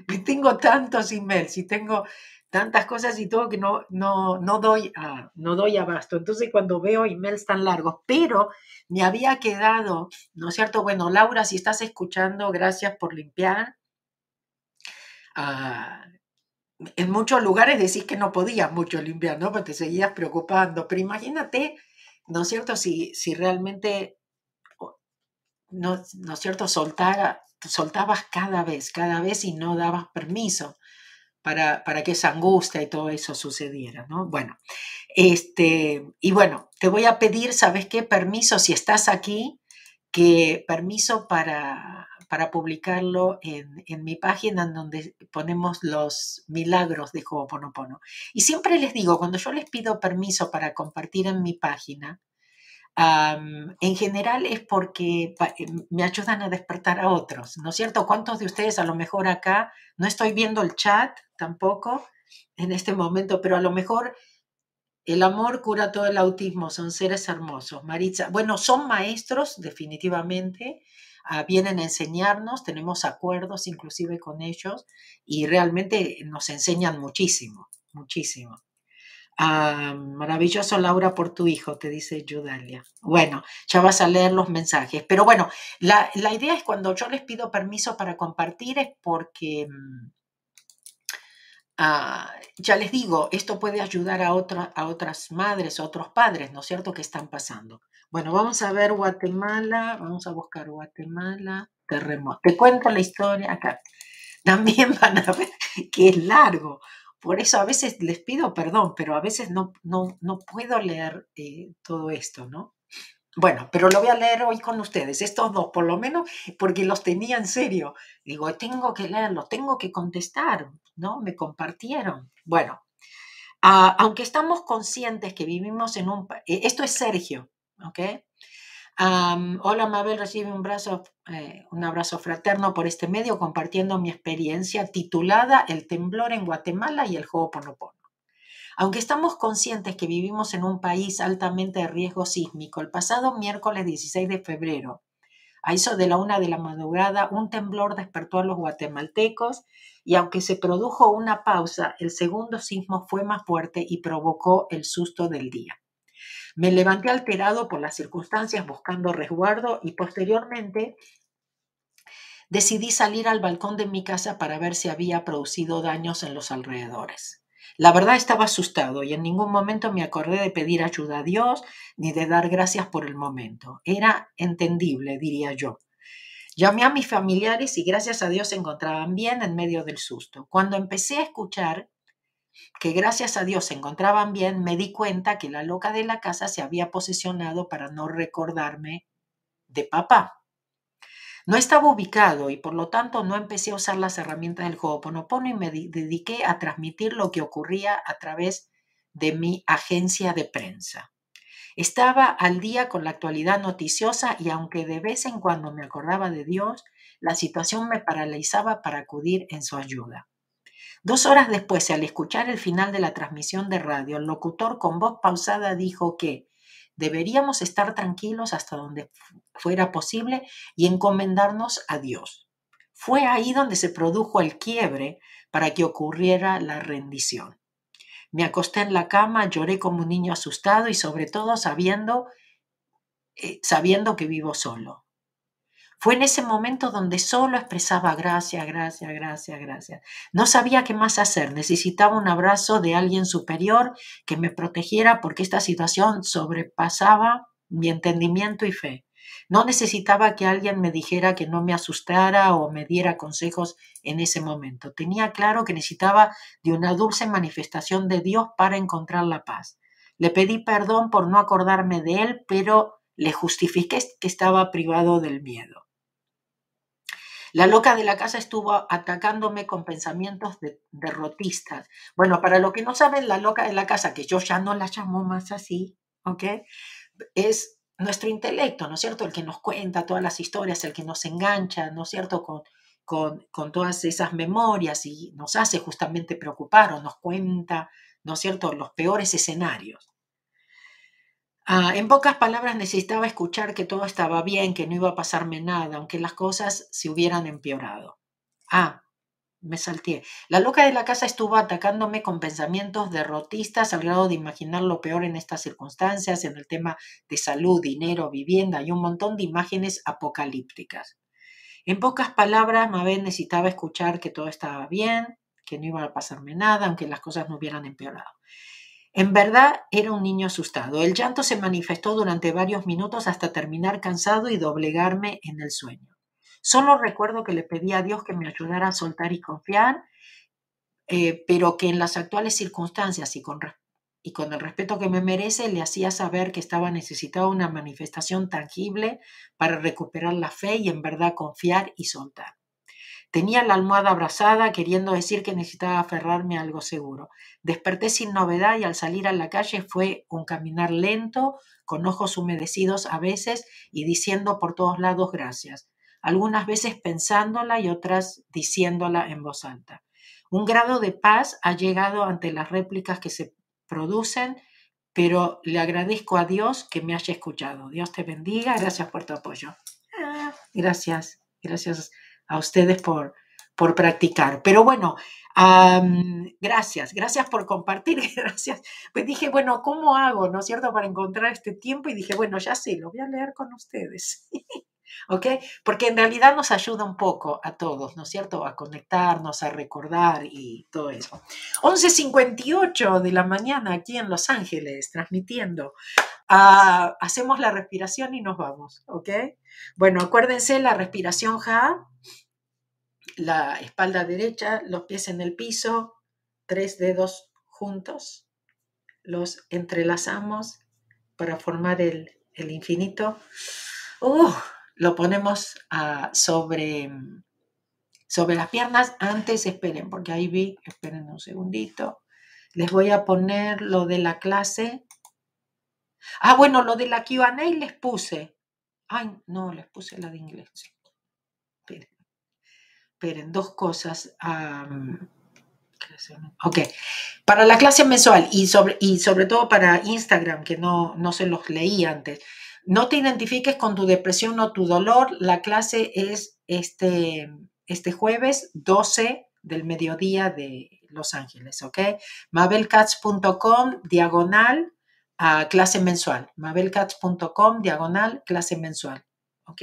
tengo tantos emails y tengo tantas cosas y todo que no, no, no, doy, no doy abasto. Entonces cuando veo emails tan largos, pero me había quedado, ¿no es cierto? Bueno, Laura, si estás escuchando, gracias por limpiar. Ah, en muchos lugares decís que no podías mucho limpiar, ¿no? Porque te seguías preocupando. Pero imagínate, ¿no es cierto? Si, si realmente, ¿no, ¿no es cierto? Soltara, soltabas cada vez, cada vez y no dabas permiso para, para que esa angustia y todo eso sucediera, ¿no? Bueno, este, y bueno, te voy a pedir, ¿sabes qué? Permiso, si estás aquí, que permiso para para publicarlo en, mi página en donde ponemos los milagros de Ho'oponopono. Y siempre les digo, cuando yo les pido permiso para compartir en mi página, en general es porque eh, me ayudan a despertar a otros, ¿no es cierto? ¿Cuántos de ustedes a lo mejor acá, no estoy viendo el chat tampoco en este momento, pero a lo mejor el amor cura todo el autismo, son seres hermosos. Maritza, bueno, son maestros definitivamente, Ah, vienen a enseñarnos, tenemos acuerdos inclusive con ellos y realmente nos enseñan muchísimo, muchísimo. Ah, maravilloso Laura por tu hijo, te dice Judalia. Bueno, ya vas a leer los mensajes. Pero bueno, la, idea es cuando yo les pido permiso para compartir es porque, mm, ah, ya les digo, esto puede ayudar a, a otras madres, a otros padres, ¿no es cierto?, que están pasando. Bueno, vamos a ver Guatemala, vamos a buscar Guatemala, terremoto. Te cuento la historia acá. También van a ver que es largo. por eso a veces les pido perdón, pero a veces no, no, no puedo leer eh, todo esto, ¿no? Bueno, pero lo voy a leer hoy con ustedes, estos dos por lo menos, porque los tenía en serio. Digo, tengo que leerlo, tengo que contestar, ¿no? Me compartieron. Bueno, ah, aunque estamos conscientes que vivimos en un... Eh, esto es Sergio, ¿ok? hola Mabel, recibe un, abrazo, eh, un abrazo fraterno por este medio compartiendo mi experiencia titulada El temblor en Guatemala y el juego Ponopono. Aunque estamos conscientes que vivimos en un país altamente de riesgo sísmico, el pasado miércoles 16 de febrero, a eso de la una de la madrugada, un temblor despertó a los guatemaltecos y aunque se produjo una pausa, el segundo sismo fue más fuerte y provocó el susto del día. Me levanté alterado por las circunstancias buscando resguardo y posteriormente decidí salir al balcón de mi casa para ver si había producido daños en los alrededores. La verdad estaba asustado y en ningún momento me acordé de pedir ayuda a Dios ni de dar gracias por el momento. Era entendible, diría yo. Llamé a mis familiares y gracias a Dios se encontraban bien en medio del susto. Cuando empecé a escuchar que gracias a Dios se encontraban bien, me di cuenta que la loca de la casa se había posicionado para no recordarme de papá. No estaba ubicado y por lo tanto no empecé a usar las herramientas del Ho'oponopono y me dediqué a transmitir lo que ocurría a través de mi agencia de prensa. Estaba al día con la actualidad noticiosa y aunque de vez en cuando me acordaba de Dios, la situación me paralizaba para acudir en su ayuda. Dos horas después, al escuchar el final de la transmisión de radio, el locutor con voz pausada dijo que Deberíamos estar tranquilos hasta donde fuera posible y encomendarnos a Dios. Fue ahí donde se produjo el quiebre para que ocurriera la rendición. Me acosté en la cama, lloré como un niño asustado y sobre todo sabiendo, eh, sabiendo que vivo solo. Fue en ese momento donde solo expresaba gracias, gracias, gracias, gracias. No sabía qué más hacer. Necesitaba un abrazo de alguien superior que me protegiera porque esta situación sobrepasaba mi entendimiento y fe. No necesitaba que alguien me dijera que no me asustara o me diera consejos en ese momento. Tenía claro que necesitaba de una dulce manifestación de Dios para encontrar la paz. Le pedí perdón por no acordarme de él, pero le justifiqué que estaba privado del miedo. La loca de la casa estuvo atacándome con pensamientos derrotistas. Bueno, para lo que no saben, la loca de la casa, que yo ya no la llamo más así, ¿ok? Es nuestro intelecto, ¿no es cierto? El que nos cuenta todas las historias, el que nos engancha, ¿no es cierto? Con, con, con todas esas memorias y nos hace justamente preocupar o nos cuenta, ¿no es cierto?, los peores escenarios. Ah, en pocas palabras necesitaba escuchar que todo estaba bien, que no iba a pasarme nada, aunque las cosas se hubieran empeorado. Ah, me salté. La loca de la casa estuvo atacándome con pensamientos derrotistas al grado de imaginar lo peor en estas circunstancias, en el tema de salud, dinero, vivienda y un montón de imágenes apocalípticas. En pocas palabras, Mabel necesitaba escuchar que todo estaba bien, que no iba a pasarme nada, aunque las cosas no hubieran empeorado. En verdad era un niño asustado. El llanto se manifestó durante varios minutos hasta terminar cansado y doblegarme en el sueño. Solo recuerdo que le pedí a Dios que me ayudara a soltar y confiar, eh, pero que en las actuales circunstancias y con, y con el respeto que me merece, le hacía saber que estaba necesitado una manifestación tangible para recuperar la fe y en verdad confiar y soltar. Tenía la almohada abrazada, queriendo decir que necesitaba aferrarme a algo seguro. Desperté sin novedad y al salir a la calle fue un caminar lento, con ojos humedecidos a veces y diciendo por todos lados gracias, algunas veces pensándola y otras diciéndola en voz alta. Un grado de paz ha llegado ante las réplicas que se producen, pero le agradezco a Dios que me haya escuchado. Dios te bendiga, gracias por tu apoyo. Ah, gracias, gracias a ustedes por, por practicar. Pero bueno, gracias, gracias por compartir, gracias. Pues dije, bueno, ¿cómo hago, no es cierto, para encontrar este tiempo? Y dije, bueno, ya sé, lo voy a leer con ustedes. ¿Ok? Porque en realidad nos ayuda un poco a todos, ¿no es cierto? A conectarnos, a recordar y todo eso. 11.58 de la mañana aquí en Los Ángeles, transmitiendo. Ah, hacemos la respiración y nos vamos, ¿ok? Bueno, acuérdense la respiración Ja, la espalda derecha, los pies en el piso, tres dedos juntos, los entrelazamos para formar el, infinito. Uh, lo ponemos ah, sobre, sobre las piernas. Antes, esperen, porque ahí vi, esperen un segundito. Les voy a poner lo de la clase. Ah, bueno, lo de la QA les puse. Ay, no, les puse la de inglés. Esperen, dos cosas. ok, para la clase mensual y sobre, y sobre todo para Instagram, que no, no se los leí antes, no te identifiques con tu depresión o tu dolor. La clase es este, este jueves 12 del mediodía de Los Ángeles, ¿ok? mabelcats.com diagonal a clase mensual. mabelcats.com diagonal clase mensual, ¿ok?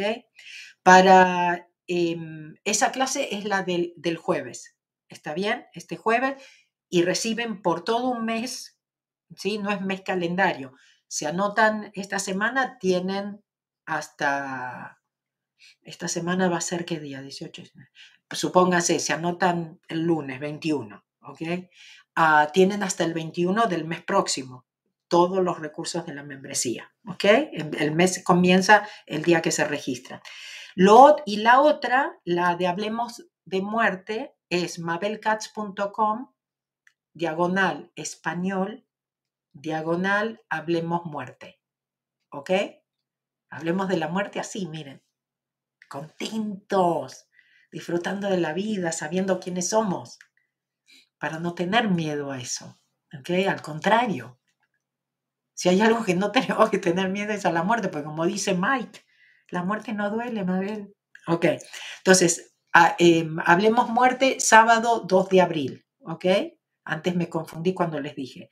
Para em, esa clase es la del, del jueves, ¿está bien? Este jueves y reciben por todo un mes, ¿sí? No es mes calendario. Se anotan esta semana, tienen hasta esta semana va a ser qué día, 18. Supóngase, se anotan el lunes 21, ¿ok? Ah, tienen hasta el 21 del mes próximo todos los recursos de la membresía, ¿ok? El mes comienza el día que se registra. Lo, y la otra, la de Hablemos de Muerte, es mabelcats.com, diagonal español, diagonal Hablemos Muerte, ¿ok? Hablemos de la muerte así, miren contentos, disfrutando de la vida, sabiendo quiénes somos, para no tener miedo a eso. ¿okay? Al contrario, si hay algo que no tenemos que tener miedo es a la muerte, porque como dice Mike, la muerte no duele, Mabel. Ok, entonces, em, hablemos muerte sábado 2 de abril, ¿ok? Antes me confundí cuando les dije.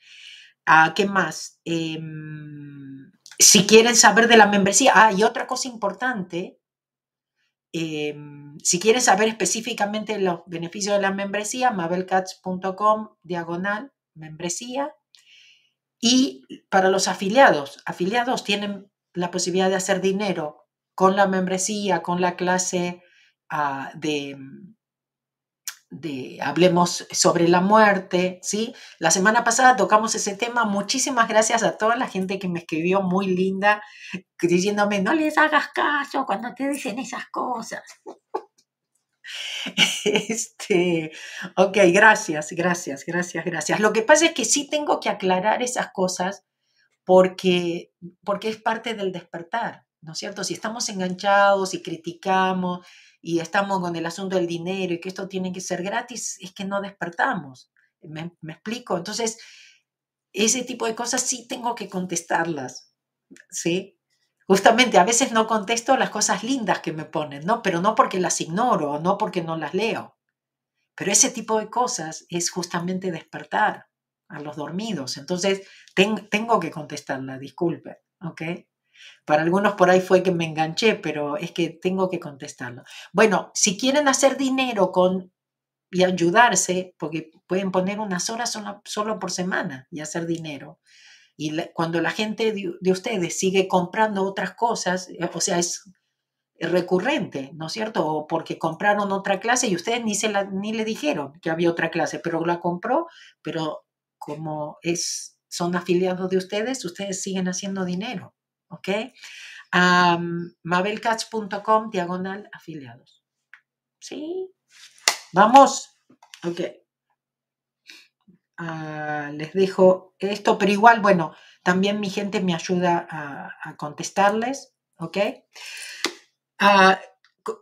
Ah, ¿Qué más? Em, si quieren saber de la membresía, ah, y otra cosa importante, Em, si quieres saber específicamente los beneficios de la membresía, mabelcats.com diagonal membresía. Y para los afiliados, afiliados tienen la posibilidad de hacer dinero con la membresía, con la clase ah, de, Hablemos sobre la muerte, ¿sí? La semana pasada tocamos ese tema. Muchísimas gracias a toda la gente que me escribió muy linda, diciéndome, no les hagas caso cuando te dicen esas cosas. Este, ok, gracias, gracias, gracias, gracias. Lo que pasa es que sí tengo que aclarar esas cosas porque, porque es parte del despertar, ¿no es cierto? Si estamos enganchados y criticamos y estamos con el asunto del dinero y que esto tiene que ser gratis, es que no despertamos. ¿Me, explico? Entonces, ese tipo de cosas sí tengo que contestarlas, ¿sí? Justamente a veces no contesto las cosas lindas que me ponen, ¿no? Pero no porque las ignoro, no porque no las leo. Pero ese tipo de cosas es justamente despertar a los dormidos. Entonces, tengo que contestarla, disculpe, ¿ok? Para algunos por ahí fue que me enganché, pero es que tengo que contestarlo. Bueno, si quieren hacer dinero con y ayudarse, porque pueden poner unas horas solo, por semana y hacer dinero. Y cuando la gente de, ustedes sigue comprando otras cosas, eh, o sea, es recurrente, ¿no es cierto? O porque compraron otra clase y ustedes ni, se la, ni le dijeron que había otra clase, pero la compró, pero como es, son afiliados de ustedes, ustedes siguen haciendo dinero. ¿Ok? diagonal afiliados. ¿Sí? Vamos. Ok. Ah, les dejo esto, pero igual, bueno, también mi gente me ayuda a, contestarles, ¿ok? Ah,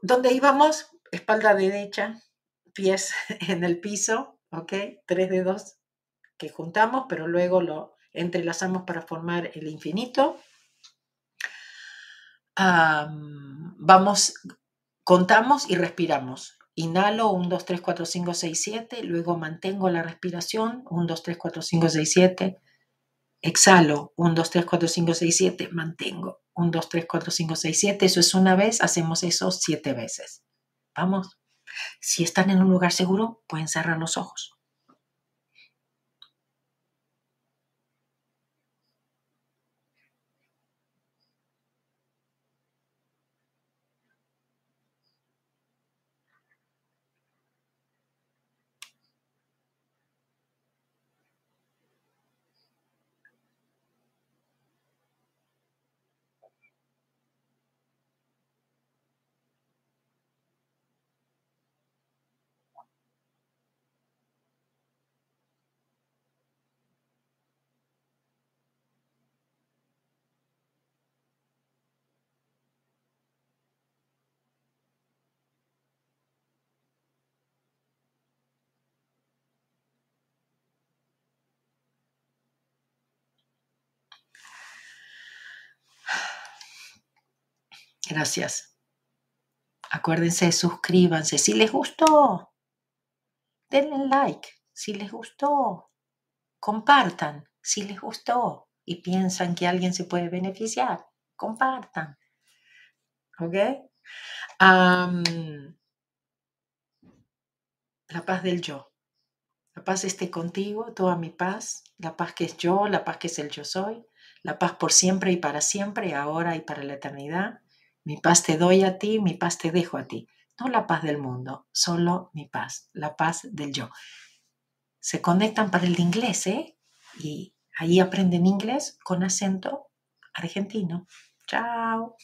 ¿Dónde íbamos? Espalda derecha, pies en el piso, ¿ok? Tres dedos que juntamos, pero luego lo entrelazamos para formar el infinito vamos, contamos y respiramos. Inhalo 1, 2, 3, 4, 5, 6, 7. Luego mantengo la respiración 1, 2, 3, 4, 5, 6, 7. Exhalo 1, 2, 3, 4, 5, 6, 7. Mantengo 1, 2, 3, 4, 5, 6, 7. Eso es una vez. Hacemos eso siete veces. Vamos. Si están en un lugar seguro, pueden cerrar los ojos. Gracias. Acuérdense, suscríbanse. Si les gustó, denle like. Si les gustó, compartan. Si les gustó y piensan que alguien se puede beneficiar, compartan. ¿Ok? la paz del yo. La paz esté contigo, toda mi paz, la paz que es yo, la paz que es el yo soy, la paz por siempre y para siempre, ahora y para la eternidad. Mi paz te doy a ti, mi paz te dejo a ti. No la paz del mundo, solo mi paz, la paz del yo. Se conectan para el inglés, ¿eh? Y ahí aprenden inglés con acento argentino. Chao.